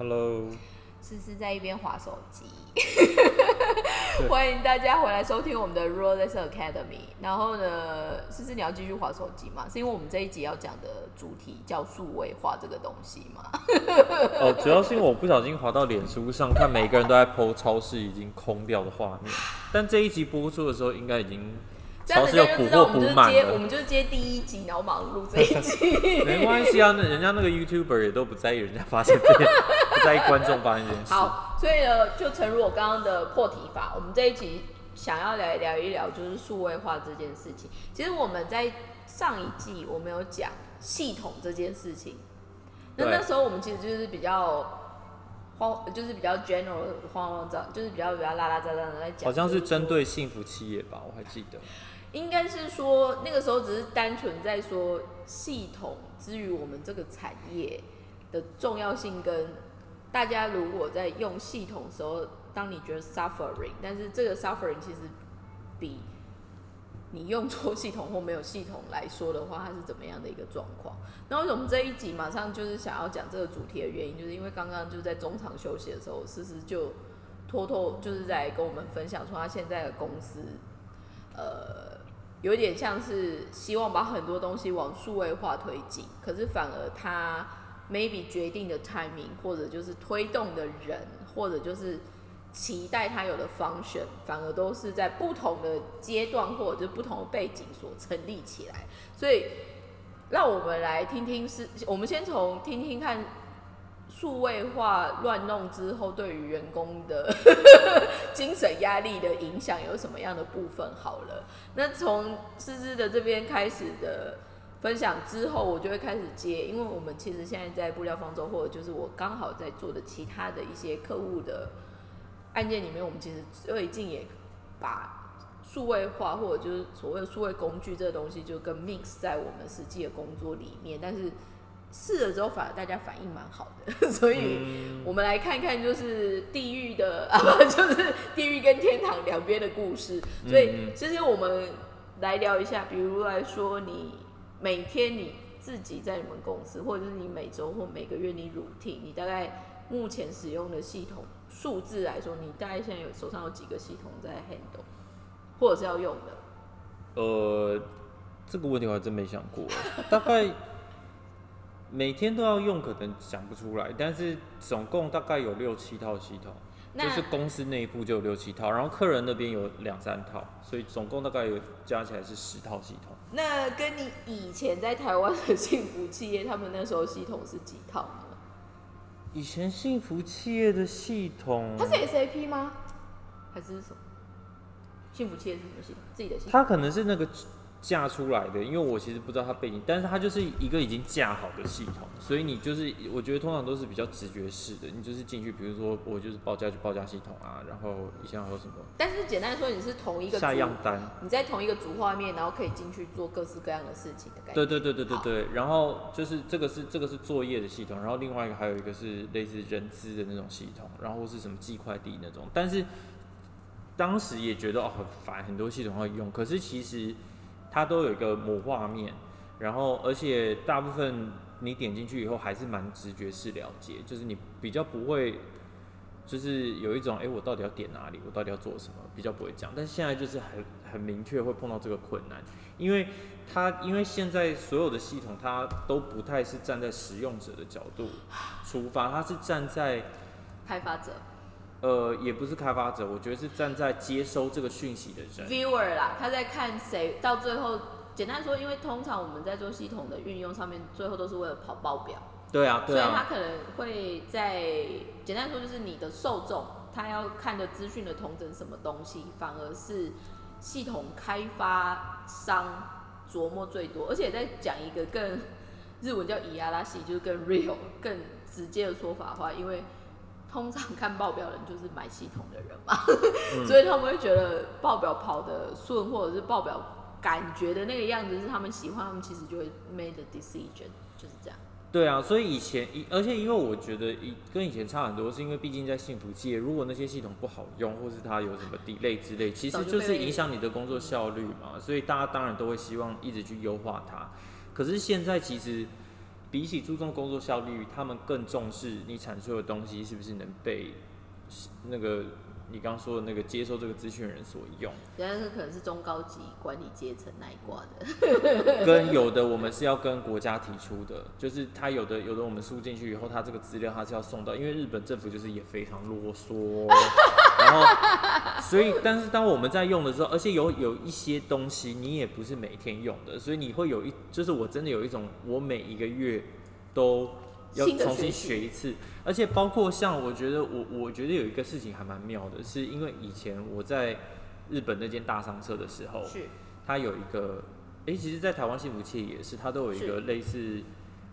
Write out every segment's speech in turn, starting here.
Hello，思思在一边划手机，欢迎大家回来收听我们的 Rolex Academy。然后呢，思思你要继续划手机吗？是因为我们这一集要讲的主题叫数位化这个东西吗？哦，主要是因为我不小心滑到脸书上，看每个人都在 PO 超市已经空掉的画面，但这一集播出的时候应该已经超市有补货补我们就接，我。们就是接第一集，然后马上录这一集。没关系啊，那人家那个 YouTuber 也都不在意人家发现这件，不在意观众发现这件事。好，所以呢，就诚如我刚刚的破题法，我们这一集想要来聊一聊就是数位化这件事情。其实我们在上一季我们有讲系统这件事情，那那时候我们其实就是比较慌，就是比较 general 慌慌张，就是比较比较拉拉杂杂的在讲，好像是针对幸福企业吧，我还记得。应该是说那个时候只是单纯在说系统之于我们这个产业的重要性，跟大家如果在用系统的时候，当你觉得 suffering，但是这个 suffering 其实比你用错系统或没有系统来说的话，它是怎么样的一个状况？那为什么这一集马上就是想要讲这个主题的原因，就是因为刚刚就在中场休息的时候，思思就偷偷就是在跟我们分享说，他现在的公司，呃，有点像是希望把很多东西往数位化推进，可是反而他 maybe 决定的 timing 或者就是推动的人，或者就是期待他有的 function，反而都是在不同的阶段或者就是不同的背景所成立起来。所以，让我们来听听是，我们先从听听看数位化乱弄之后对于员工的 精神压力的影响有什么样的部分好了。那从思思的这边开始的分享之后，我就会开始接，因为我们其实现在在布料方舟，或者就是我刚好在做的其他的一些客户的案件里面，我们其实最近也把数位化或者就是所谓的数位工具这个东西，就跟 mix 在我们实际的工作里面，但是。试了之后，反而大家反应蛮好的，所以嗯我们来看看，就是地狱的啊，不就是地狱跟天堂两边的故事。所以嗯，其实我们来聊一下，比如来说，你每天你自己在你们公司，或者是你每周或每个月你 routine，你大概目前使用的系统数字来说，你大概现在有手上有几个系统在 handle，或者是要用的？呃，这个问题我还真没想过，大概每天都要用，可能想不出来，但是总共大概有六七套系统，就是公司内部就有六七套，然后客人那边有两三套，所以总共大概有加起来是十套系统。那跟你以前在台湾的幸福企业，他们那时候系统是几套呢？以前幸福企业的系统，它是 SAP 吗？还是什么？幸福企业是什么系统？自己的系统？它可能是那个架出来的，因为我其实不知道它背景，但是它就是一个已经架好的系统，所以你就是我觉得通常都是比较直觉式的，你就是进去，比如说我就是报价就报价系统啊，然后以下还有什么但是简单说，你是同一个下样单，你在同一个主画面，然后可以进去做各式各样的事情的感觉。对对对对对对，然后就是这个是这个是作业的系统，然后另外一个还有一个是类似人资的那种系统，然后是什么寄快递那种，但是当时也觉得哦很烦，很多系统要用，可是其实它都有一个模画面，然后而且大部分你点进去以后还是蛮直觉式了解，就是你比较不会。就是有一种，哎、我到底要点哪里？我到底要做什么？比较不会讲，但是现在就是很很明确会碰到这个困难，因为它因为现在所有的系统它都不太是站在使用者的角度出发，它是站在开发者呃也不是开发者，我觉得是站在接收这个讯息的人。viewer 啦，他在看谁到最后。简单说，因为通常我们在做系统的运用上面，最后都是为了跑报表，对啊，所以他可能会在简单说，就是你的受众他要看的资讯的同整什么东西，反而是系统开发商琢磨最多。而且再讲一个更 日文叫以阿拉西，就是更 real、更直接的说法的话，因为通常看报表的人就是买系统的人嘛，所以他们会觉得报表跑得顺，或者是报表感觉的那个样子是他们喜欢，他们其实就会 made a decision，就是这样。对啊，所以以前以而且因为我觉得以跟以前差很多，是因为毕竟在幸福企业，如果那些系统不好用，或是它有什么 delay 之类，其实就是影响你的工作效率嘛，所以大家当然都会希望一直去优化它。可是现在其实比起注重工作效率，他们更重视你产出的东西是不是能被那个你刚刚说的那个接受这个资讯人所用。人家是可能是中高级管理阶层那一挂的，跟有的我们是要跟国家提出的，就是他有的有的我们输进去以后，他这个资料他是要送到，因为日本政府就是也非常啰嗦，然后所以但是当我们在用的时候，而且有有一些东西你也不是每天用的，所以你会有一就是我真的有一种我每一个月都要重新学一次，而且包括像我觉得我我觉得有一个事情还蛮妙的，是因为以前我在日本那间大商社的时候，是。它有一个，诶，其实，在台湾幸福企业也是，它都有一是。个类似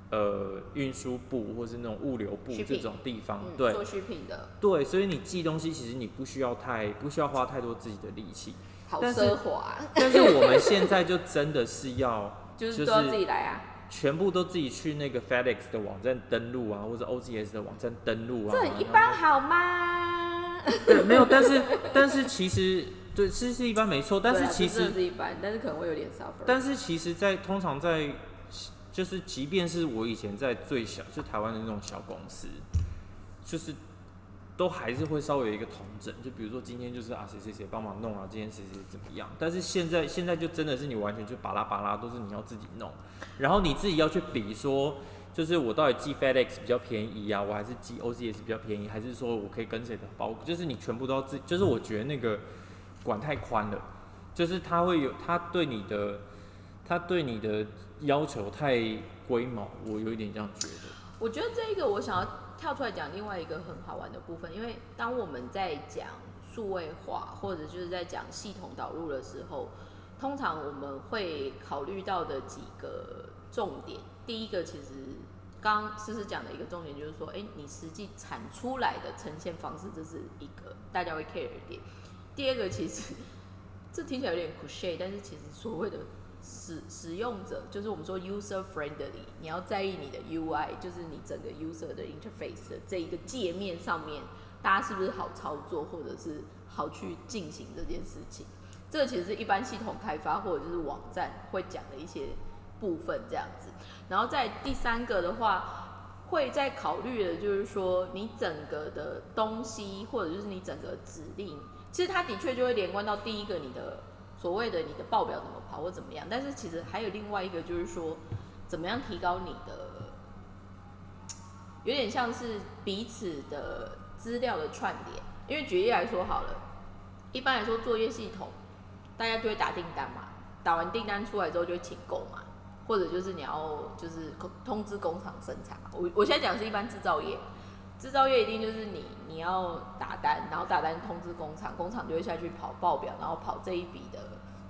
呃运输部或是那种物流部这种地方，嗯，对做续品的，对，所以你寄东西其实你不需要太不需要花太多自己的力气，好但是奢华，但是我们现在就真的是要 就是都要自己来啊。全部都自己去那个 FedEx 的网站登录啊，或者 OCS 的网站登录啊，这很一般好吗？对，没有，但是但是其实对是是一般没错，但是其实是一般，但是可能会有点 suffer。但是其实在，通常在，就是即便是我以前在最小，就台湾的那种小公司，就是都还是会稍微有一个统整，就比如说今天就是啊谁谁谁帮忙弄啊，今天谁谁怎么样。但是现在现在就真的是你完全就巴拉巴拉都是你要自己弄，然后你自己要去比说，就是我到底寄 FedEx 比较便宜啊，我还是寄 OCS 比较便宜，还是说我可以跟谁的包，就是你全部都要自，就是我觉得那个管太宽了，就是他会有他对你的他对你的要求太龟毛，我有一点这样觉得。我觉得这一个我想要跳出来讲另外一个很好玩的部分，因为当我们在讲数位化或者就是在讲系统导入的时候，通常我们会考虑到的几个重点。第一个其实刚刚思思讲的一个重点就是说，哎、你实际产出来的呈现方式，这是一个大家会 care 的点。第二个其实这听起来有点 cliche，但是其实所谓的使使用者，就是我们说 user friendly，你要在意你的 UI，就是你整个 user 的 interface 的这一个界面上面，大家是不是好操作，或者是好去进行这件事情。这其实是一般系统开发或者就是网站会讲的一些部分这样子。然后在第三个的话，会在考虑的就是说你整个的东西，或者就是你整个指令，其实它的确就会连贯到第一个你的所谓的你的报表怎么跑或怎么样。但是其实还有另外一个就是说，怎么样提高你的，有点像是彼此的资料的串联。因为举例来说好了，一般来说作业系统，大家就会打订单嘛，打完订单出来之后就会请购嘛，或者就是你要就是通知工厂生产嘛。我我现在讲是一般制造业，制造业一定就是你你要打单，然后打单通知工厂，工厂就会下去跑报表，然后跑这一笔的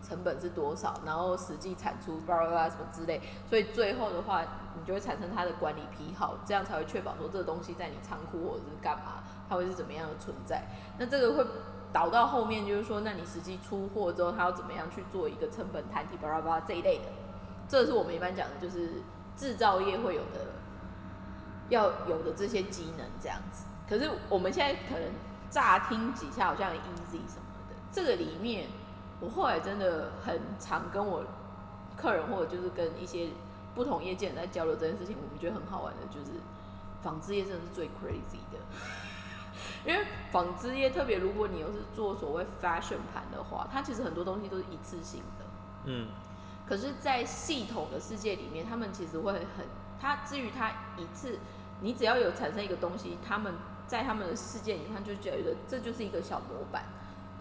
成本是多少，然后实际产出巴拉巴拉什么之类，所以最后的话，你就会产生它的管理批号，这样才会确保说这个东西在你仓库或者是干嘛，它会是怎么样的存在。那这个会导到后面就是说，那你实际出货之后，它要怎么样去做一个成本摊提巴拉巴拉这一类的，这是我们一般讲的，就是制造业会有的要有的这些机能这样子。可是我们现在可能乍听几下好像很 easy 什么的，这个里面我后来真的很常跟我客人或者就是跟一些不同业界人在交流这件事情，我们觉得很好玩的，就是纺织业真的是最 crazy 的。因为纺织业特别，如果你又是做所谓 fashion 盘的话，它其实很多东西都是一次性的。嗯，可是，在系统的世界里面，他们其实会很，它至于它一次，你只要有产生一个东西，他们在他们的世界里面，他就觉得这就是一个小模板，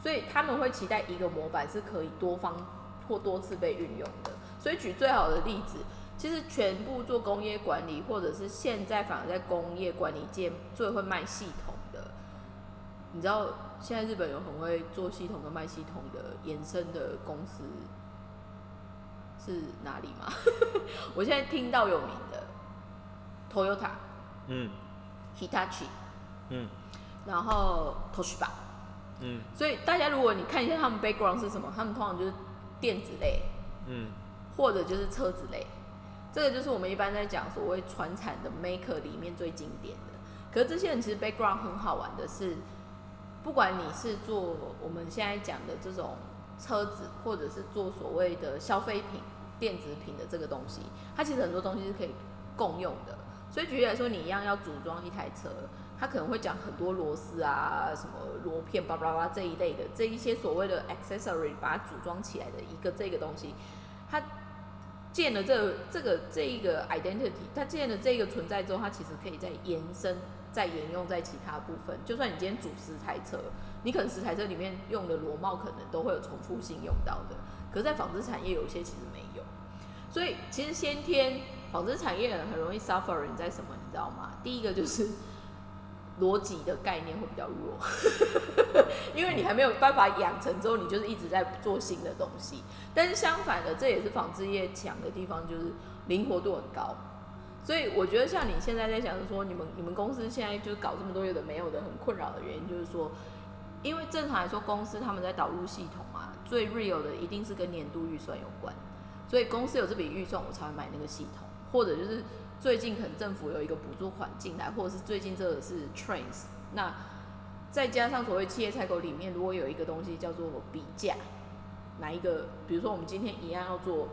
所以他们会期待一个模板是可以多方或多次被运用的。所以举最好的例子，其实全部做工业管理，或者是现在反而在工业管理界最会卖系统的，你知道现在日本有很会做系统跟卖系统的衍生的公司是哪里吗？我现在听到有名的 Toyota、嗯。Hitachi，嗯。然后 Toshiba，嗯。所以大家如果你看一下他们 background 是什么，他们通常就是电子类。嗯。或者就是车子类，这个就是我们一般在讲所谓传产的 maker 里面最经典的。可是这些人其实 background 很好玩的是，不管你是做我们现在讲的这种车子，或者是做所谓的消费品、电子品的这个东西，它其实很多东西是可以共用的。所以举例来说，你一样要组装一台车，它可能会讲很多螺丝啊、什么螺片、叭叭叭这一类的，这一些所谓的 accessory 把它组装起来的一个这个东西，它建了这这个这一个 identity，它建了这个存在之后，它其实可以再延伸、再沿用在其他部分。就算你今天组十台车，你可能十台车里面用的螺帽可能都会有重复性用到的，可是，在纺织产业有些其实没有。所以，其实先天纺织产业很容易 suffer，你在什么，你知道吗？第一个就是逻辑的概念会比较弱，因为你还没有办法养成之后，你就是一直在做新的东西。但是相反的，这也是纺织业强的地方，就是灵活度很高。所以我觉得像你现在在想说，你们你们公司现在就是搞这么多有的没有的很困扰的原因，就是说，因为正常来说公司他们在导入系统啊，最 real 的一定是跟年度预算有关。所以公司有这笔预算，我才会买那个系统，或者就是最近可能政府有一个补助款进来，或者是最近这个是 trains，那再加上所谓企业采购里面，如果有一个东西叫做比价，哪一个，比如说我们今天一样要做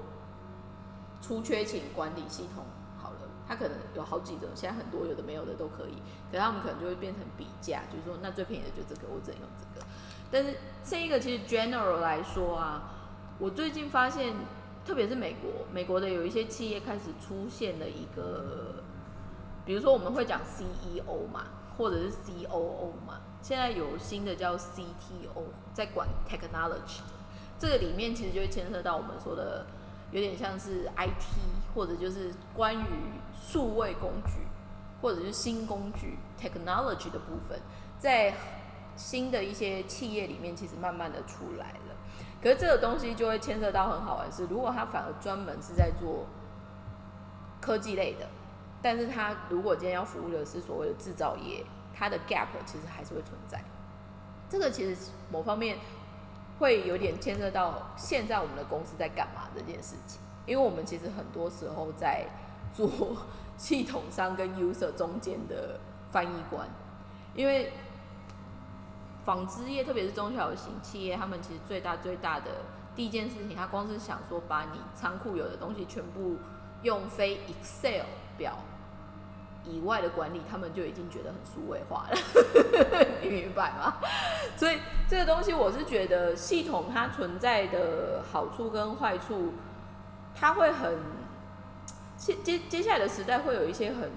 出缺勤管理系统，好了，它可能有好几种，现在很多有的没有的都可以，可他们可能就会变成比价，就是说那最便宜的就这个，我只能用这个。但是这一个其实 general 来说啊，我最近发现。特别是美国，美国的有一些企业开始出现了一个，比如说我们会讲 CEO 嘛，或者是 COO 嘛，现在有新的叫 CTO 在管 technology，这个里面其实就会牵涉到我们说的有点像是 IT 或者就是关于数位工具或者是新工具 technology 的部分，在新的一些企业里面其实慢慢的出来了。可是这个东西就会牵涉到很好玩是，如果他反而专门是在做科技类的，但是他如果今天要服务的是所谓的制造业，它的 gap 其实还是会存在。这个其实某方面会有点牵涉到现在我们的公司在干嘛这件事情，因为我们其实很多时候在做系统商跟 user 中间的翻译官，因为。纺织业，特别是中小型企业，他们其实最大最大的第一件事情，他光是想说把你仓库有的东西全部用非 Excel 表以外的管理，他们就已经觉得很数位化了，你明白吗？所以这个东西，我是觉得系统它存在的好处跟坏处，它会很接接接下来的时代会有一些很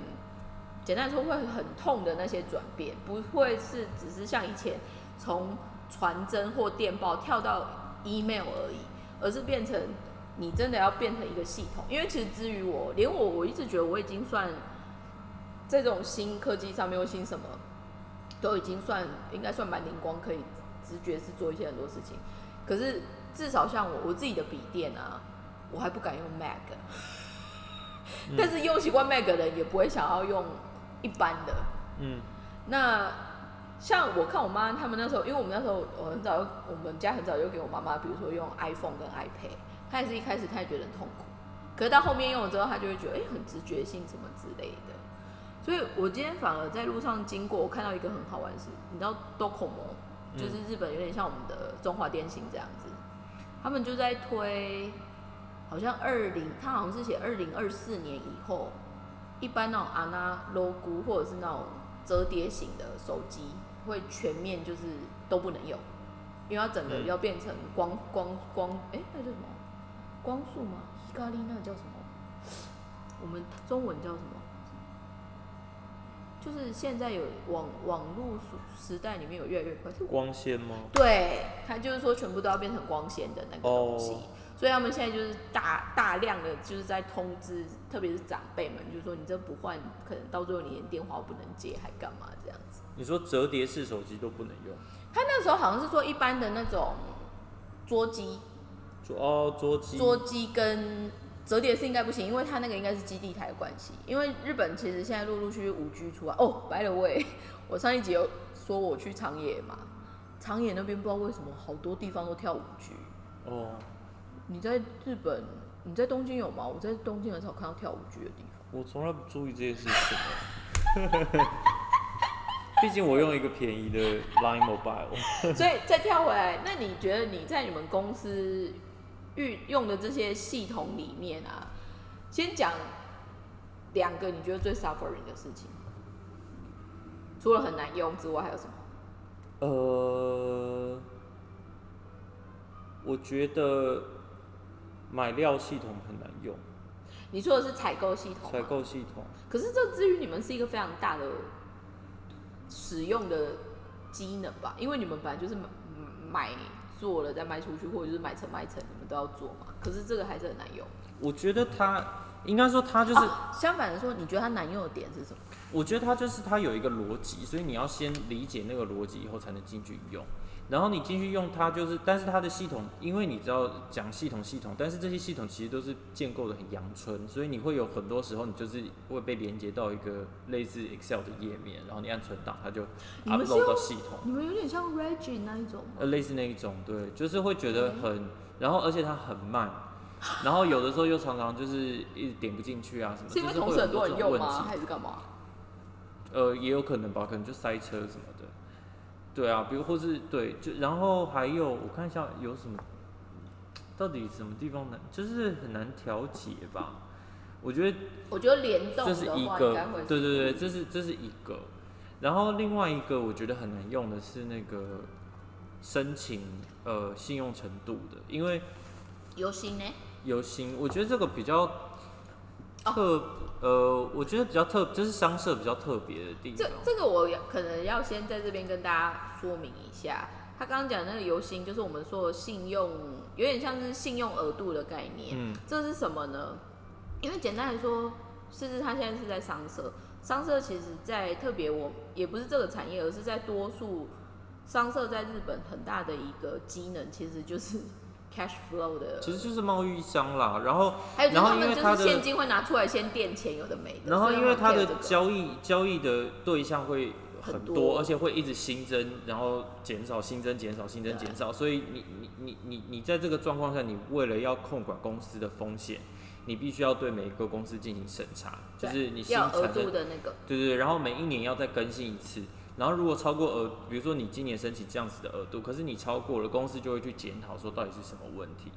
简单说会很痛的那些转变，不会是只是像以前。从传真或电报跳到 email 而已，而是变成你真的要变成一个系统。因为其实至于我，连我我一直觉得我已经算这种新科技上面或新什么，都已经算应该算蛮灵光，可以直觉是做一些很多事情。可是至少像我我自己的笔电啊，我还不敢用 Mac。但是用习惯 Mac 的人也不会想要用一般的。嗯，那。像我看我妈他们那时候，因为我们那时候我很早，我们家很早就给我妈妈，比如说用 iPhone 跟 iPad，她也是一开始她也觉得很痛苦，可是到后面用了之后，她就会觉得哎很直觉性什么之类的。所以我今天反而在路上经过，我看到一个很好玩的事，你知道 Docomo，就是日本有点像我们的中华电信这样子，他们就在推，好像二零，他好像是写二零二四年以后，一般那种 Ana logo 或者是那种折叠型的手机。会全面就是都不能用，因为它整个要变成光光光，哎，那叫什么？光速吗？咖喱那个叫什么？我们中文叫什么？就是现在有网网络时代里面有越来越快，光纤吗？对，它就是说全部都要变成光纤的那个东西，所以他们现在就是大大量的就是在通知，特别是长辈们，就是说你这不换，可能到最后你连电话不能接，还干嘛这样子？你说折叠式手机都不能用？他那时候好像是说一般的那种桌机，桌哦桌机，桌机跟折叠式应该不行，因为它那个应该是基地台的关系。因为日本其实现在陆陆续续五 G 出来哦。By the way，我上一集有说我去长野嘛，长野那边不知道为什么好多地方都跳五 G。哦，你在日本，你在东京有吗？我在东京很少看到跳五 G 的地方。我从来不注意这些事情。毕竟我用一个便宜的 Line Mobile，所以再跳回来，那你觉得你在你们公司运用的这些系统里面啊，先讲两个你觉得最 suffering 的事情，除了很难用之外，还有什么？呃，我觉得买料系统很难用，你说的是采购系统采吗？购系统。可是这至于你们是一个非常大的使用的机能吧？因为你们本来就是买买做了再卖出去，或者就是买成卖成，你们都要做嘛。可是这个还是很难用。我觉得它应该说它就是，哦相反的说，你觉得它难用的点是什么？我觉得它就是它有一个逻辑，所以你要先理解那个逻辑以后才能进去用。然后你进去用它，就是，但是它的系统，因为你知道讲系统系统，但是这些系统其实都是建构的很阳春，所以你会有很多时候你就是会被连接到一个类似 Excel 的页面，然后你按存档，它就 upload 到系统。你们有点像 Reggie 那一种吗？呃，类似那一种，对，就是会觉得很，然后而且它很慢，然后有的时候又常常就是一直点不进去啊什么，是因为同时很多问人用吗？题。还是干嘛？呃，也有可能吧，可能就塞车什么的。对啊，比如或是对，就然后还有我看一下有什么，到底什么地方难，就是很难调节吧。我觉得我觉得联动这，是一个对对对，这是这是一个。然后另外一个我觉得很难用的是那个申请呃信用程度的，因为游心呢。游行，我觉得这个比较哦特、呃，我觉得比较特，就是商社比较特别的地这方。这这个我要可能要先在这边跟大家说明一下，他刚刚讲的那个游行，就是我们说的信用，有点像是信用额度的概念。嗯，这是什么呢？因为简单来说，甚至他现在是在商社，商社其实在特别我也不是这个产业，而是在多数商社在日本很大的一个机能，其实就是 cash flow 的。其实就是贸易商啦，然后还有就是然后他们因为它的就是现金会拿出来先垫钱，有的没的。然后因为他的交易交易的对象会很多，而且会一直新增，然后减少、新增、减少、新增、减少，所以你你你你你在这个状况下，你为了要控管公司的风险，你必须要对每一个公司进行审查，就是你新要额产生度的那个。对对对，然后每一年要再更新一次，然后如果超过额，比如说你今年申请这样子的额度，可是你超过了，公司就会去检讨说到底是什么问题，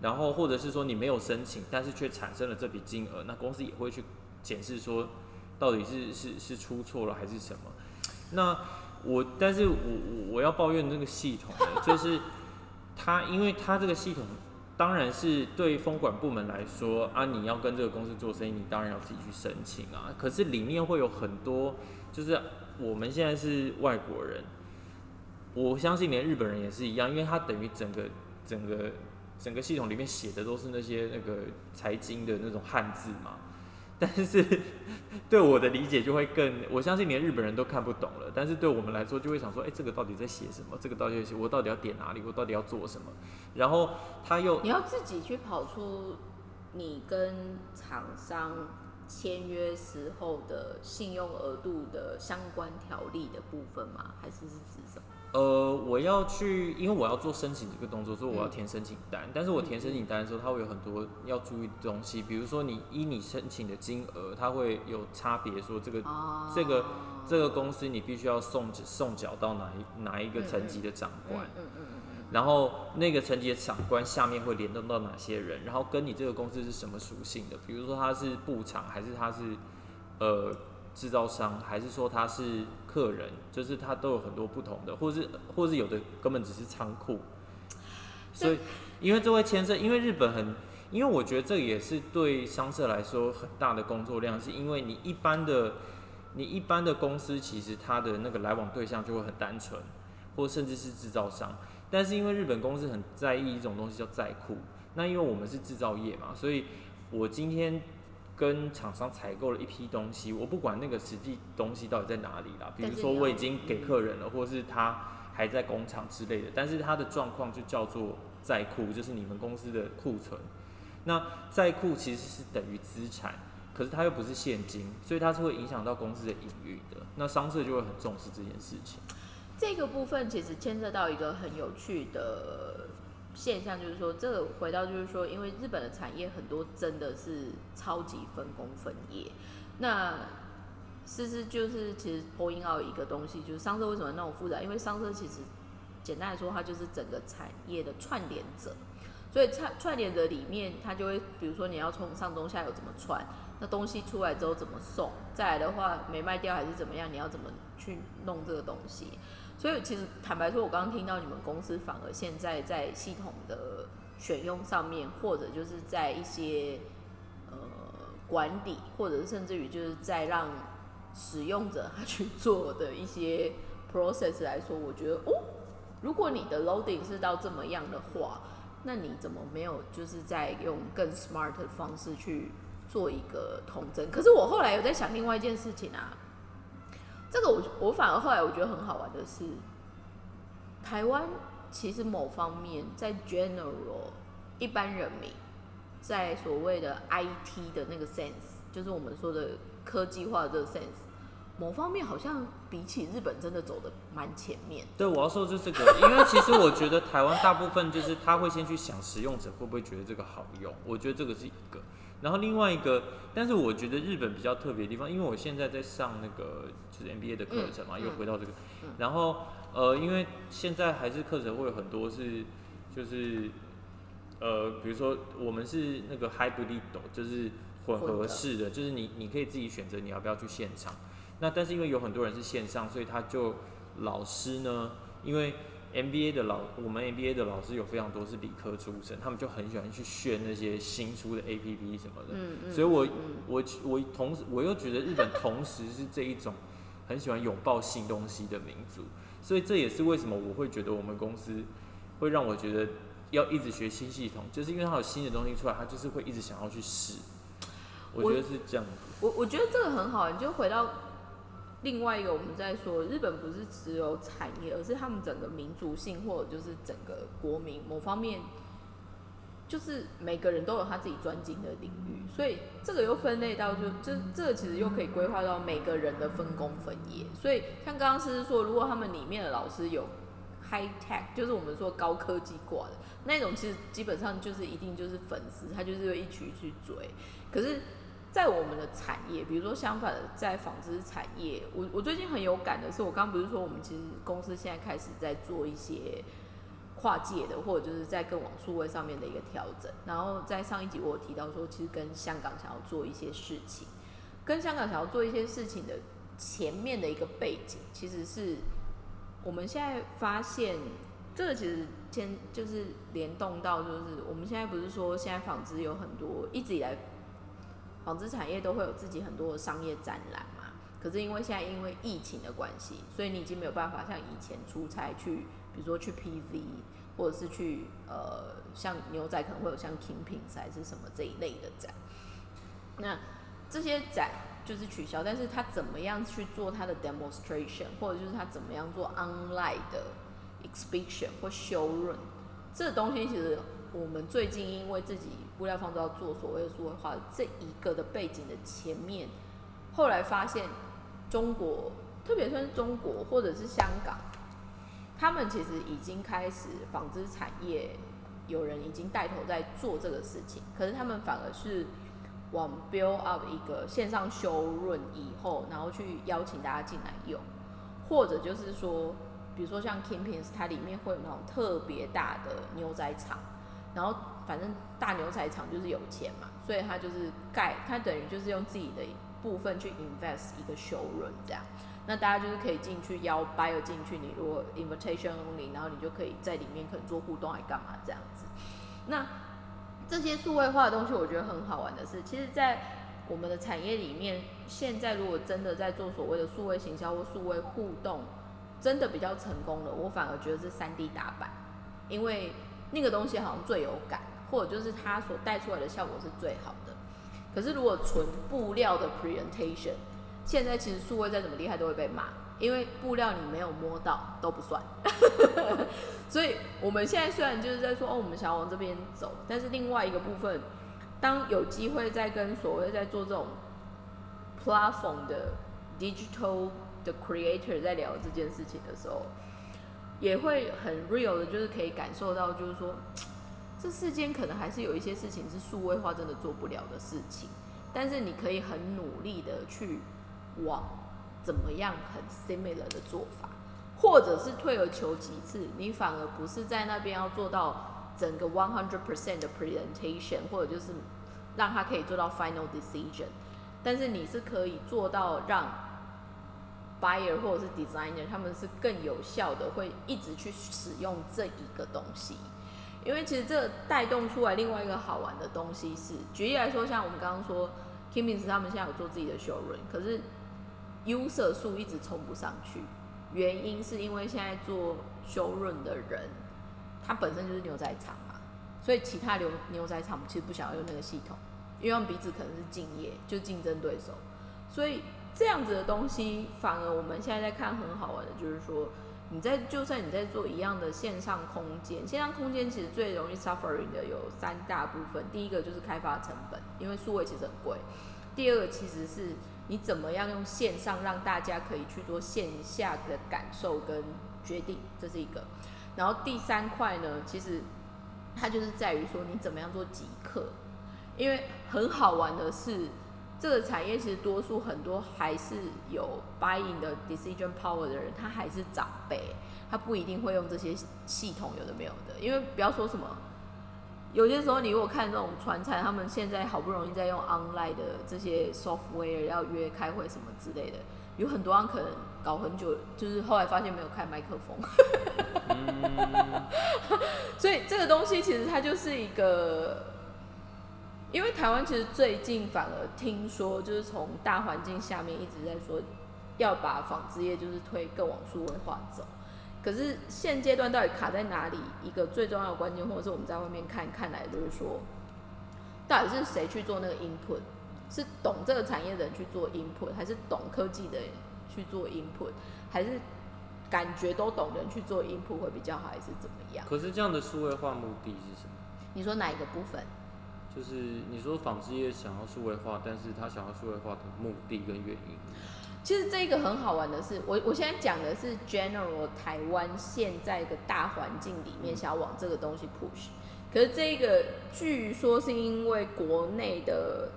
然后或者是说你没有申请，但是却产生了这笔金额，那公司也会去检视说到底是是是出错了还是什么。那我，但是我我我要抱怨这个系统，就是它，因为它这个系统。当然是对风管部门来说啊，你要跟这个公司做生意，你当然要自己去申请啊。可是里面会有很多，就是我们现在是外国人，我相信连日本人也是一样，因为他等于整个整个整个系统里面写的都是那些那个财经的那种汉字嘛。但是 对我的理解就会更，我相信连日本人都看不懂了。但是对我们来说，就会想说，哎、这个到底在写什么？这个到底在写，我到底要点哪里？我到底要做什么？然后他又你要自己去跑出你跟厂商签约时候的信用额度的相关条例的部分吗？还是是指什么？呃，我要去，因为我要做申请这个动作，所以我要嗯填申请单。但是我填申请单的时候，它会有很多要注意的东西，比如说你依你申请的金额，它会有差别，说这个啊这个这个公司你必须要送送缴到哪一哪一个层级的长官，嗯嗯嗯然后那个层级的长官下面会联动到哪些人，然后跟你这个公司是什么属性的，比如说他是布厂，还是他是呃制造商，还是说他是客人，就是他都有很多不同的，或是或是有的根本只是仓库，所以因为这会牵涉，因为日本很。因为我觉得这也是对商社来说很大的工作量，是因为你一般的，你一般的公司其实它的那个来往对象就会很单纯，或甚至是制造商。但是因为日本公司很在意一种东西叫在库，那因为我们是制造业嘛，所以我今天跟厂商采购了一批东西，我不管那个实际东西到底在哪里啦，比如说我已经给客人了，或是他还在工厂之类的，但是他的状况就叫做在库，就是你们公司的库存。那在库其实是等于资产，可是它又不是现金，所以它是会影响到公司的营运的。那商社就会很重视这件事情。这个部分其实牵涉到一个很有趣的现象，就是说，这个回到就是说，因为日本的产业很多真的是超级分工分业。那思思就是其实 point out 一个东西，就是商社为什么那么复杂？因为商社其实简单来说，它就是整个产业的串联者。所以串串联者里面，它就会比如说你要从上中下游怎么串，那东西出来之后怎么送？再来的话没卖掉还是怎么样？你要怎么去弄这个东西？所以其实坦白说，我刚刚听到你们公司反而现在在系统的选用上面，或者就是在一些呃管理，或者是甚至于就是在让使用者他去做的一些 process 来说，我觉得哦，如果你的 loading 是到这么样的话，那你怎么没有就是在用更 smart 的方式去做一个统整？可是我后来有在想另外一件事情啊，这个我我反而后来我觉得很好玩的是，台湾其实某方面在 general 一般人民在所谓的 IT 的那个 sense，就是我们说的科技化的这个 sense，某方面好像比起日本真的走的蛮前面。对，我要说的就是这个，因为其实我觉得台湾大部分就是他会先去想使用者会不会觉得这个好用，我觉得这个是一个。然后另外一个，但是我觉得日本比较特别的地方，因为我现在在上那个就是 MBA 的课程嘛，嗯又回到这个嗯，然后呃，因为现在还是课程会有很多是就是呃，比如说我们是那个 hybrid，就是混合式的，就是你你可以自己选择你要不要去现场。那但是因为有很多人是线上，所以他就老师呢，因为 MBA 的老我们 MBA 的老师有非常多是理科出身，他们就很喜欢去炫那些新出的 APP 什么的。嗯嗯，所以我嗯我我同时我又觉得日本同时是这一种很喜欢拥抱新东西的民族，所以这也是为什么我会觉得我们公司会让我觉得要一直学新系统，就是因为它有新的东西出来，它就是会一直想要去试。我我觉得是这样子。我我觉得这个很好，你就回到另外一个，我们在说日本不是只有产业，而是他们整个民族性或者就是整个国民某方面，就是每个人都有他自己专精的领域，所以这个又分类到就这这其实又可以规划到每个人的分工分业。所以像刚刚诗诗说，如果他们里面的老师有 high tech，就是我们说高科技挂的那种，其实基本上就是一定就是粉丝，他就是会一起去追。可是，在我们的产业，比如说相反的，在纺织产业，我我最近很有感的是，我刚刚不是说我们其实公司现在开始在做一些跨界的，或者就是在更往数位上面的一个调整。然后在上一集我有提到说，其实跟香港想要做一些事情，跟香港想要做一些事情的前面的一个背景，其实是我们现在发现，这个其实先就是联动到，就是我们现在不是说现在纺织有很多一直以来。纺织产业都会有自己很多的商业展览嘛，可是因为现在因为疫情的关系，所以你已经没有办法像以前出差去，比如说去 PV，或者是去呃像牛仔可能会有像 Kingpins 还是什么这一类的展。那这些展就是取消，但是他怎么样去做他的 demonstration，或者就是他怎么样做 online 的 exhibition 或 showroom，这东西其实我们最近因为自己布料方都要做所谓的数位化，这一个的背景的前面，后来发现中国，特别是中国或者是香港，他们其实已经开始纺织产业有人已经带头在做这个事情，可是他们反而是往 build up 一个线上修润以后，然后去邀请大家进来用，或者就是说，比如说像 Kingpins，它里面会有那种特别大的牛仔厂。然后反正大牛仔厂就是有钱嘛，所以他就是盖，他等于就是用自己的部分去 invest 一个 showroom 这样，那大家就是可以进去邀 buyer 进去，你如果 invitation only，然后你就可以在里面可能做互动还干嘛这样子。那这些数位化的东西，我觉得很好玩的是，其实，在我们的产业里面，现在如果真的在做所谓的数位行销或数位互动，真的比较成功的，我反而觉得是三 D 打版，因为那个东西好像最有感，或者就是它所带出来的效果是最好的。可是如果纯布料的 presentation，现在其实数位再怎么厉害都会被骂，因为布料你没有摸到都不算。所以我们现在虽然就是在说哦，我们想要往这边走，但是另外一个部分，当有机会在跟所谓在做这种 platform 的 digital 的 creator 在聊这件事情的时候，也会很 real 的，就是可以感受到，就是说，这世间可能还是有一些事情是数位化真的做不了的事情，但是你可以很努力的去往怎么样很 similar 的做法，或者是退而求其次，你反而不是在那边要做到整个 one hundred percent 的 presentation，或者就是让他可以做到 final decision，但是你是可以做到让 buyer 或者是 designer 他们是更有效的，会一直去使用这一个东西。因为其实这带动出来另外一个好玩的东西是，举例来说，像我们刚刚说 Kimmins 他们现在有做自己的 showroom，可是 user 数一直冲不上去，原因是因为现在做 showroom 的人，他本身就是牛仔厂嘛，所以其他牛牛仔厂其实不想要用那个系统，因为他们彼此可能是竞业，就竞争对手，所以这样子的东西，反而我们现在在看很好玩的，就是说。你在就算你在做一样的线上空间，线上空间其实最容易 suffering 的有三大部分。第一个就是开发成本，因为数位其实很贵。第二个其实是你怎么样用线上让大家可以去做线下的感受跟决定，这是一个。然后第三块呢，其实它就是在于说你怎么样做即刻，因为很好玩的是。这个产业其实多数很多还是有 buying 的 decision power 的人，他还是长辈，他不一定会用这些系统，有的没有的。因为不要说什么，有些时候你如果看这种传菜，他们现在好不容易在用 online 的这些 software 要约开会什么之类的，有很多人可能搞很久，就是后来发现没有开麦克风。所以这个东西其实它就是一个。因为台湾其实最近反而听说，就是从大环境下面一直在说要把纺织业就是推更往数位化走，可是现阶段到底卡在哪里？一个最重要的关键，或者是我们在外面看看来，就是说，到底是谁去做那个 input？是懂这个产业的人去做 input，还是懂科技的人去做 input，还是感觉都懂的人去做 input 会比较好，还是怎么样？可是这样的数位化目的是什么？你说哪一个部分？就是你说纺织业想要数位化，但是他想要数位化的目的跟原因。其实这个很好玩的是，我我现在讲的是 general 台湾现在的大环境里面想要往这个东西 push。可是这个据说是因为国内的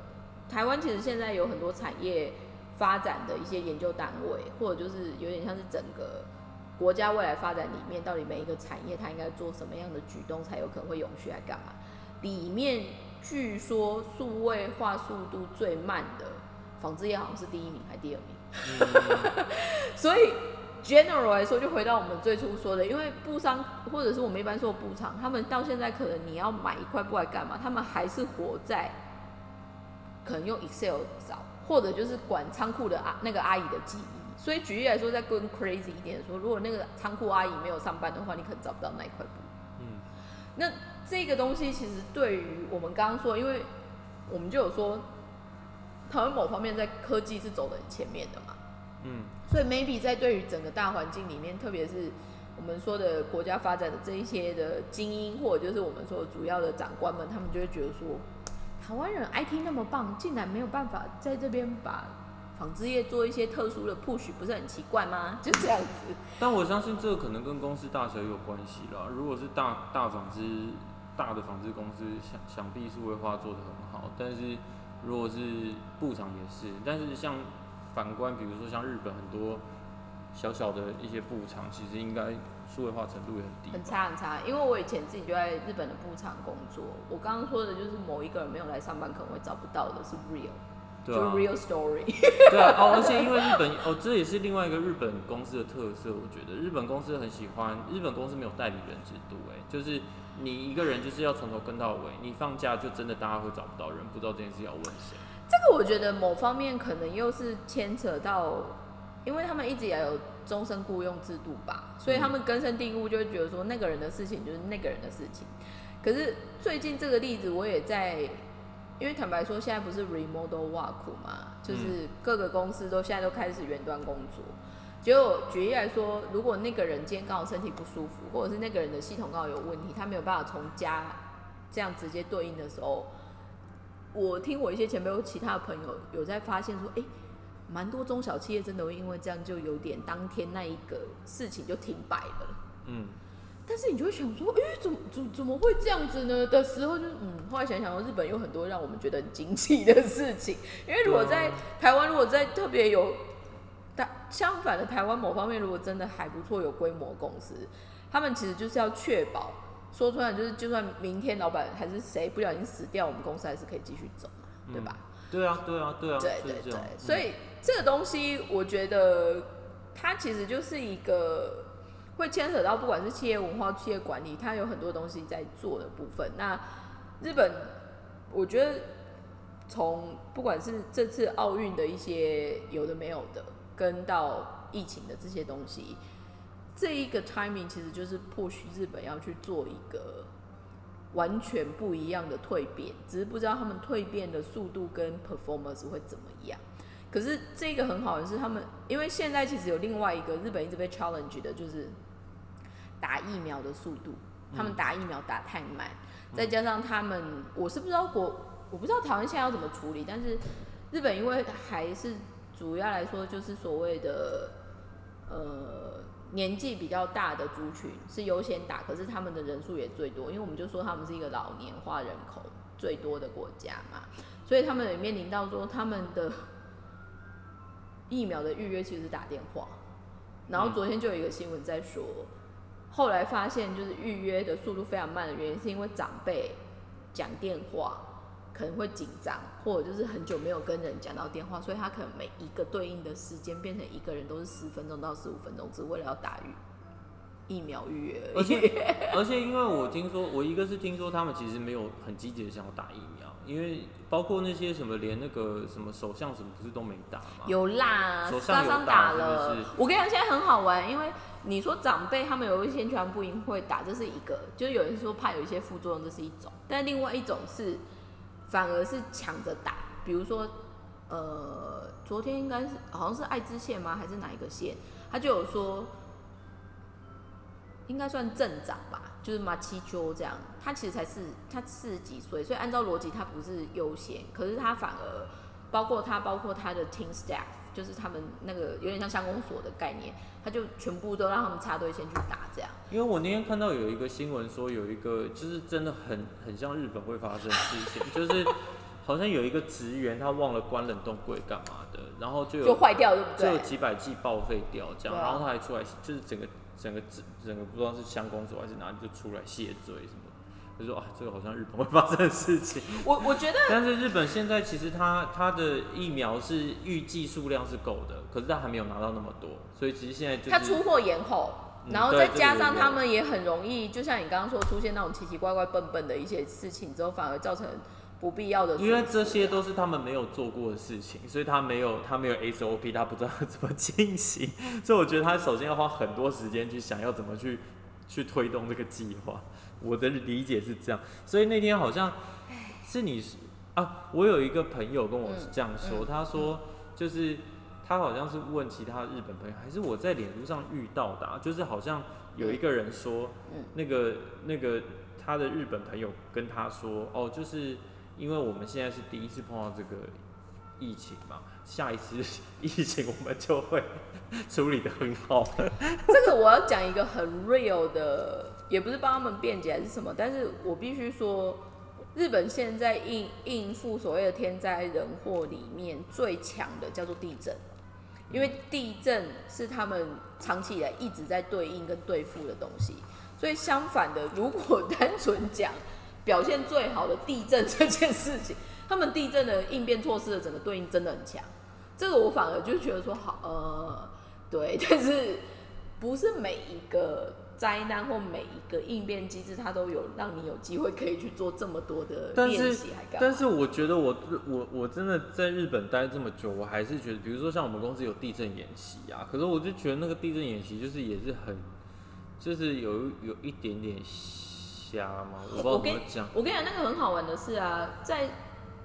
台湾其实现在有很多产业发展的一些研究单位，或者就是有点像是整个国家未来发展里面，到底每一个产业它应该做什么样的举动才有可能会永续来干嘛？里面。据说数位化速度最慢的纺织业好像是第一名还是第二名，所以 general 来说，就回到我们最初说的，因为布商或者是我们一般说布厂，他们到现在可能你要买一块布来干嘛？他们还是活在可能用 Excel 找，或者就是管仓库的阿那个阿姨的记忆。所以举例来说，再更 crazy 一点说，如果那个仓库阿姨没有上班的话，你可能找不到那一块布。嗯，那。这个东西其实对于我们刚刚说，因为我们就有说，台湾某方面在科技是走的很前面的嘛，嗯，所以 maybe 在对于整个大环境里面，特别是我们说的国家发展的这一些的精英，或者就是我们说主要的长官们，他们就会觉得说，台湾人 IT 那么棒，竟然没有办法在这边把。纺织业做一些特殊的 push 不是很奇怪吗？就这样子。但我相信这个可能跟公司大小有关系啦。如果是大大纺织、大的纺织公司，想想必数位化做得很好。但是如果是布厂也是，但是像反观，比如说像日本很多小小的一些布厂，其实应该数位化程度也很低。很差很差，因为我以前自己就在日本的布厂工作。我刚刚说的就是某一个人没有来上班，可能会找不到的是 real。就 real story。对啊，哦，而且因为日本，哦，这也是另外一个日本公司的特色。我觉得日本公司很喜欢，日本公司没有代理人制度，哎，就是你一个人就是要从头跟到尾，你放假就真的大家会找不到人，不知道这件事要问谁。这个我觉得某方面可能又是牵扯到，因为他们一直也有终身雇佣制度吧，所以他们根深蒂固就会觉得说那个人的事情就是那个人的事情。可是最近这个例子，我也在。因为坦白说，现在不是 remodel work 嘛，就是各个公司都现在都开始远端工作。结果举例来说，如果那个人今天刚好身体不舒服，或者是那个人的系统刚好有问题，他没有办法从家这样直接对应的时候，我听我一些前辈或其他的朋友有在发现说，哎，蛮多中小企业真的会因为这样就有点当天那一个事情就停摆了。嗯。但是你就会想说，哎，怎么怎怎么会这样子呢？的时候就嗯，后来想想，日本有很多让我们觉得很惊奇的事情。因为如果在台湾，如果在特别有，但相反的，台湾某方面如果真的还不错，有规模公司，他们其实就是要确保，说出来就是，就算明天老板还是谁不小心死掉，我们公司还是可以继续走嘛，对吧？对啊，对啊，对啊，对对对所以这个东西我觉得它其实就是一个会牵扯到不管是企业文化、企业管理，它有很多东西在做的部分。那日本，我觉得从不管是这次奥运的一些有的没有的，跟到疫情的这些东西，这一个 timing 其实就是迫使日本要去做一个完全不一样的蜕变，只是不知道他们蜕变的速度跟 performance 会怎么样。可是这个很好的是，他们因为现在其实有另外一个日本一直被 challenge 的，就是打疫苗的速度，他们打疫苗打太慢，再加上他们，我是不知道国，我不知道台湾现在要怎么处理，但是日本因为还是主要来说就是所谓的呃年纪比较大的族群是优先打，可是他们的人数也最多，因为我们就说他们是一个老年化人口最多的国家嘛，所以他们也面临到说他们的疫苗的预约其实是打电话，然后昨天就有一个新闻在说，后来发现就是预约的速度非常慢的原因是因为长辈讲电话可能会紧张，或者就是很久没有跟人讲到电话，所以他可能每一个对应的时间变成一个人都是十分钟到十五分钟，只为了要打预疫苗预约而。且而且，因为我听说，我一个是听说他们其实没有很积极的想要打疫苗，因为包括那些什么，连那个什么首相什么不是都没打吗？有啦，手斯巴桑上有打打了。是我跟你讲，现在很好玩，因为你说长辈他们有一些全不赢会打，这是一个；就是有人说怕有一些副作用，这是一种。但另外一种是反而是抢着打，比如说呃，昨天应该是好像是爱知县吗？还是哪一个县？他就有说。应该算镇长吧，就是马七丘这样，他其实才四，他四十几岁，所以按照逻辑他不是优先，可是他反而包括他，包括他的 team staff，就是他们那个有点像乡公所的概念，他就全部都让他们插队先去打这样。因为我那天看到有一个新闻说，有一个就是真的很很像日本会发生的事情，就是好像有一个职员他忘了关冷冻柜干嘛的，然后就有就坏掉，对不就有？几百剂报废掉这样，啊然后他还出来，就是整个整个整整个不知道是乡公所还是哪里就出来谢罪什么的，就说啊这个好像日本会发生的事情，我我觉得但是日本现在其实它它的疫苗是预计数量是够的，可是它还没有拿到那么多，所以其实现在就是他出货延后，嗯然后再加上他们也很容易，就像你刚刚说出现那种奇奇怪怪、笨笨的一些事情之后，反而造成不必要的。因为这些都是他们没有做过的事情，所以他没有他没有 SOP，他不知道怎么进行，所以我觉得他首先要花很多时间去想要怎么去去推动这个计划。我的理解是这样，所以那天好像是你啊，我有一个朋友跟我嗯这样说，嗯他说就是他好像是问其他日本朋友，还是我在脸书上遇到的、啊，就是好像有一个人说，嗯那个那个他的日本朋友跟他说，哦，就是因为我们现在是第一次碰到这个疫情嘛，下一次 疫情我们就会 处理的很好。这个我要讲一个很 real 的，也不是帮他们辩解还是什么，但是我必须说，日本现在应应付所谓的天灾人祸里面最强的叫做地震，因为地震是他们长期以来一直在对应跟对付的东西，所以相反的，如果单纯讲表现最好的地震这件事情，他们地震的应变措施的整个对应真的很强，这个我反而就觉得说好，呃，对，但是不是每一个灾难或每一个应变机制，它都有让你有机会可以去做这么多的但是练习，还干嘛？但是我觉得我我我真的在日本待这么久，我还是觉得，比如说像我们公司有地震演习啊，可是我就觉得那个地震演习就是也是很，就是有有一点点瞎嘛，我不知道我跟怎么讲。我跟你讲，那个很好玩的是啊，在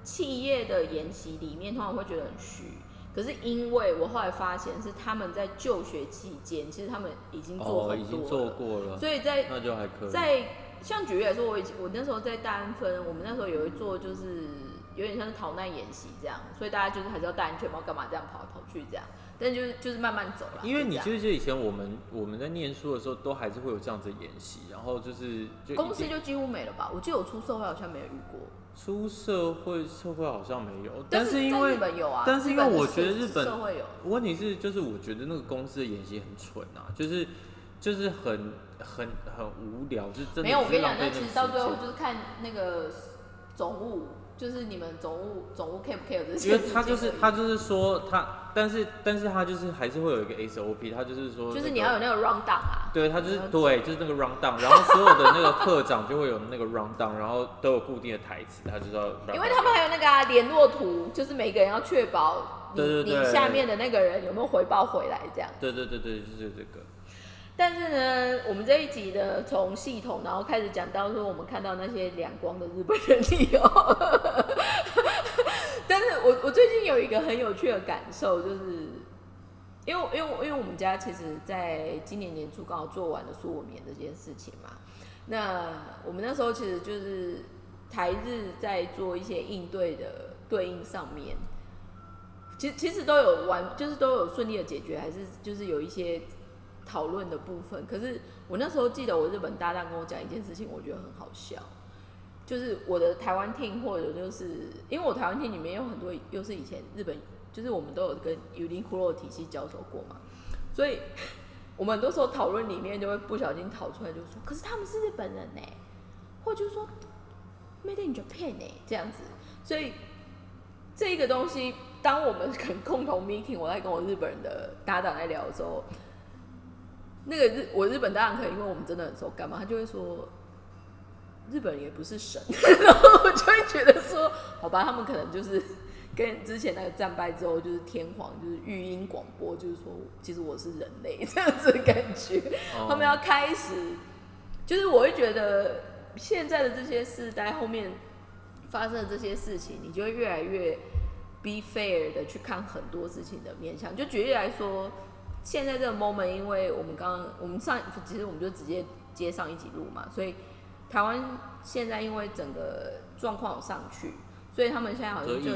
企业的演习里面，通常会觉得很虚。可是因为我后来发现，是他们在就学期间，其实他们已经做哦，很多了，已经做过了，所以在那就还可以。在像举例来说，我以前我那时候在大安分，我们那时候有一做就是有点像是逃难演习这样，所以大家就是还是要戴安全帽，干嘛这样跑来跑去这样，但就是就是慢慢走了。因为你就这样记不记得以前我们我们在念书的时候，都还是会有这样子的演习，然后就是就公司就几乎没了吧？我记得我出社会好像没有遇过，出社会社会好像没有，但是因为日本有啊，但是因为我觉得日本社会有。问题是，就是我觉得那个公司的演习很蠢啊，就是就是很很很无聊，就是真的没有，我跟你讲，那其实到最后就是看那个总务就是你们总务总务 care 不 care 这些因为他就是 他就是说他，但是但是他就是还是会有一个 SOP，他就是说、就是你要有那个 round down 啊，对他就是对，就是那个 round down，然后所有的那个课长就会有那个 round down，然后都有固定的台词，他就知道。因为他们还有那个啊联、络图，就是每个人要确保对你下面的那个人有没有回报回来这样。对对对对，就是这个。但是呢，我们这一集呢，从系统然后开始讲到说，我们看到那些两光的日本人里哦。但是我我最近有一个很有趣的感受，就是因为因为因为我们家其实在今年年初刚好做完了苏我棉这件事情嘛，那我们那时候其实就是台日在做一些应对的对应上面，其实其实都有完，就是都有顺利的解决，还是就是有一些讨论的部分。可是我那时候记得我日本搭档跟我讲一件事情，我觉得很好笑，就是我的台湾 team 或者就是因为我台湾 team 里面有很多又是以前日本，就是我们都有跟 Uniqlo 体系交手过嘛，所以我们很多时候讨论里面就会不小心讨出来，就说可是他们是日本人呢、或者就是说 Made in Japan 呢、这样子，所以这个东西，当我们可能共同 meeting，我在跟我日本人的搭档在聊的时候，那个日我日本当然可以因为我们真的很熟，干嘛他就会说，日本人也不是神，然后我就会觉得说，好吧，他们可能就是跟之前那个战败之后，就是天皇就是语音广播，就是说，其实我是人类 这样子的感觉，哦他们要开始，就是我会觉得现在的这些世代后面发生的这些事情，你就会越来越 be fair 的去看很多事情的面向。就举例来说，现在这个 moment，因为我们刚刚我们上其实我们就直接接上一集录嘛，所以台湾现在因为整个状况有上去，所以他们现在好像就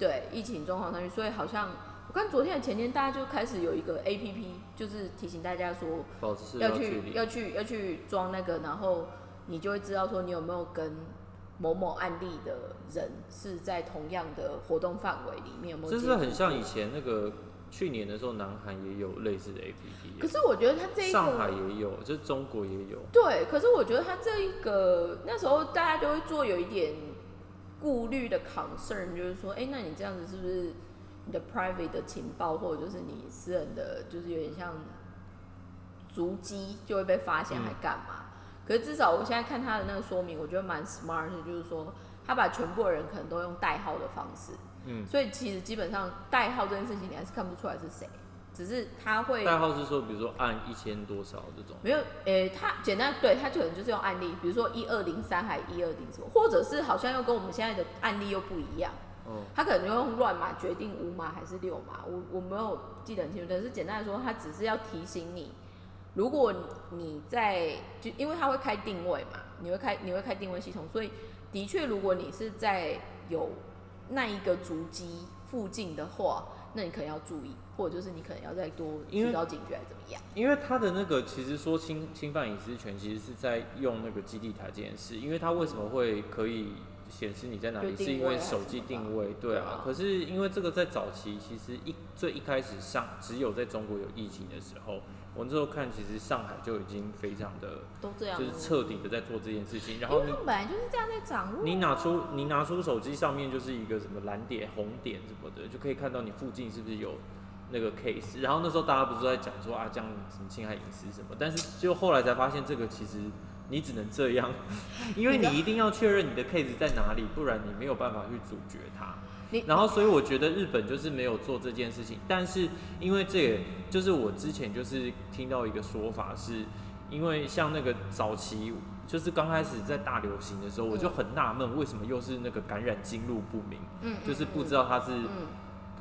对疫情状况上去，所以好像我看昨天的前天大家就开始有一个 A P P，就是提醒大家说要。去要去要去装那个，然后你就会知道说你有没有跟某某案例的人是在同样的活动范围里面有没有这接触过？是很像以前那个去年的时候，南韩也有类似的 APP，可是我觉得它这一上海也有，就是中国也有。对，可是我觉得它这一个那时候大家就会做有一点顾虑的 concern，就是说，哎、那你这样子是不是你的 private 的情报，或者就是你私人的，就是有点像足迹就会被发现，嗯还干嘛？可是至少我现在看他的那个说明，我觉得蛮 smart 的，就是说他把全部的人可能都用代号的方式，嗯，所以其实基本上代号这件事情你还是看不出来是谁，只是他会代号是说，比如说按一千多少这种。没有，诶、他简单对他可能就是用案例，比如说一二零三还一二零什么，或者是好像又跟我们现在的案例又不一样，哦，他可能就用乱码决定五码还是六码，我我没有记得很清楚，但是简单来说，他只是要提醒你，如果你在就因为他会开定位嘛，你会开你会开定位系统，所以的确如果你是在有那一个足迹附近的话，那你可能要注意，或者就是你可能要再多提高警觉，还是怎么样？因为他的那个其实说侵侵犯隐私权，其实是在用那个基地台这件事。因为他为什么会可以显示你在哪里，是因为手机定位，对对啊。啊可是因为这个在早期，其实一最一开始上只有在中国有疫情的时候，我那时候看，其实上海就已经非常的，都这样，就是彻底的在做这件事情。然后你本来就是这样在掌握啊。你拿出你拿出手机上面就是一个什么蓝点、红点什么的，就可以看到你附近是不是有那个 case。然后那时候大家不是都在讲说啊，这样什么侵害隐私什么，但是就后来才发现这个其实你只能这样，因为你一定要确认你的 case 在哪里，不然你没有办法去阻绝它。然后，所以我觉得日本就是没有做这件事情，但是因为这也就是我之前就是听到一个说法是，因为像那个早期就是刚开始在大流行的时候，我就很纳闷为什么又是那个感染经路不明，嗯，就是不知道他是嗯，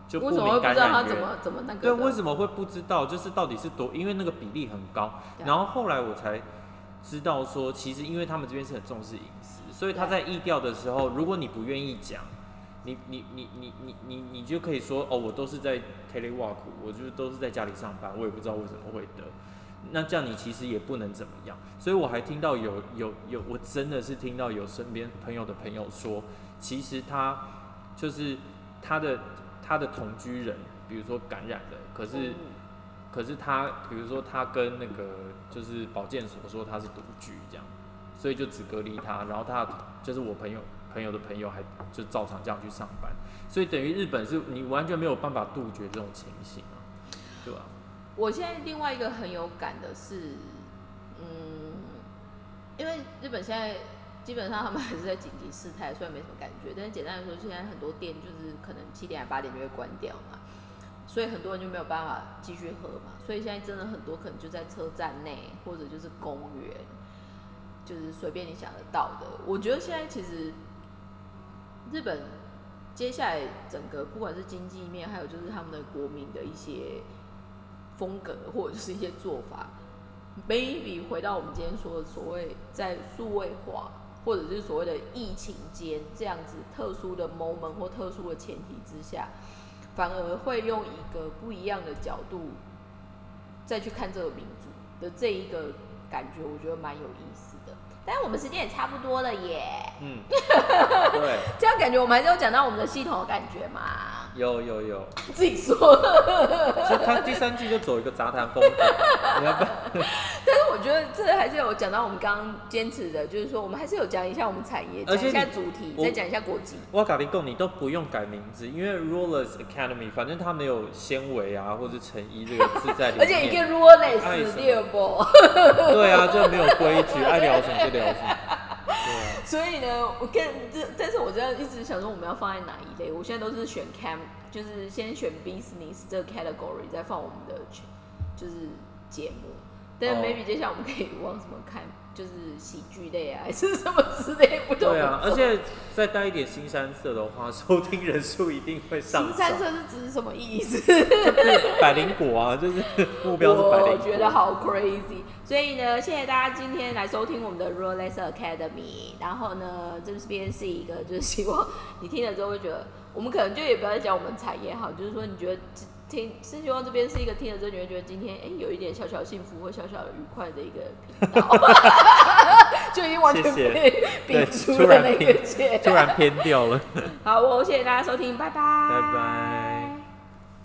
就么会明感不知道他染源。怎么怎么那个对，为什么会不知道？就是到底是多，因为那个比例很高。然后后来我才知道说，其实因为他们这边是很重视隐私，所以他在意调的时候，如果你不愿意讲，你你你你你你你就可以说哦，我都是在 telework，我就都是在家里上班，我也不知道为什么会得。那这样你其实也不能怎么样。所以我还听到有有有，我真的是听到有身边朋友的朋友说，其实他就是他的他的同居人，比如说感染了，可是。可是他，比如说他跟那个就是保健所说他是独居这样，所以就只隔离他，然后他就是我朋友朋友的朋友还就照常这样去上班，所以等于日本是你完全没有办法杜绝这种情形啊，对吧？我现在另外一个很有感的是，嗯，因为日本现在基本上他们还是在紧急事态，虽然没什么感觉，但是简单来说，现在很多店就是可能七点还八点就会关掉嘛，所以很多人就没有办法继续喝嘛，所以现在真的很多可能就在车站内或者就是公园，就是随便你想得到的。我觉得现在其实日本接下来整个不管是经济面，还有就是他们的国民的一些。风格或者是一些做法，maybe 回到我们今天说的所谓在数位化，或者是所谓的疫情间这样子特殊的 moment 或特殊的前提之下，反而会用一个不一样的角度再去看这个民族的这一个感觉，我觉得蛮有意思的。但是我们时间也差不多了耶，嗯，对，这样感觉我们还是有讲到我们的系统的感觉嘛。有有有，自己说。所以他第三季就走一个杂谈风格，你要不？但是我觉得这还是有讲到我们刚刚坚持的，就是说我们还是有讲一下我们产业，讲一下主题，再讲一下国际。我搞定够，你都不用改名字，因为 Rollers Academy，反正它没有纤维啊或者成衣这个字在里面。而且一个 Rollers 第二波。对啊，就没有规矩，爱聊什么就聊什么。所以呢，我跟这，但是我这样一直想说，我们要放在哪一类？我现在都是选 cam，就是先选 business 这个 category，再放我们的就是节目。但是 maybe 接下来我们可以往什么看？就是喜剧类啊，还是什么之类不同。对啊，而且再带一点新三色的话，收听人数一定会上。新三色是指什么意思？就是百灵果啊，就是 目标是百灵果。我觉得好 crazy。所以呢，谢谢大家今天来收听我们的 Rolex Academy。然后呢，这边是一个，就是希望你听了之后会觉得，我们可能就也不要再讲我们产业好，就是说你觉得。听，是希望这边是一个听了之后你会觉得今天哎有一点小小幸福或小小的愉快的一个频道 就已经完全被摒除了那个界，突然偏掉了。好，我谢谢大家收听，拜拜，拜拜。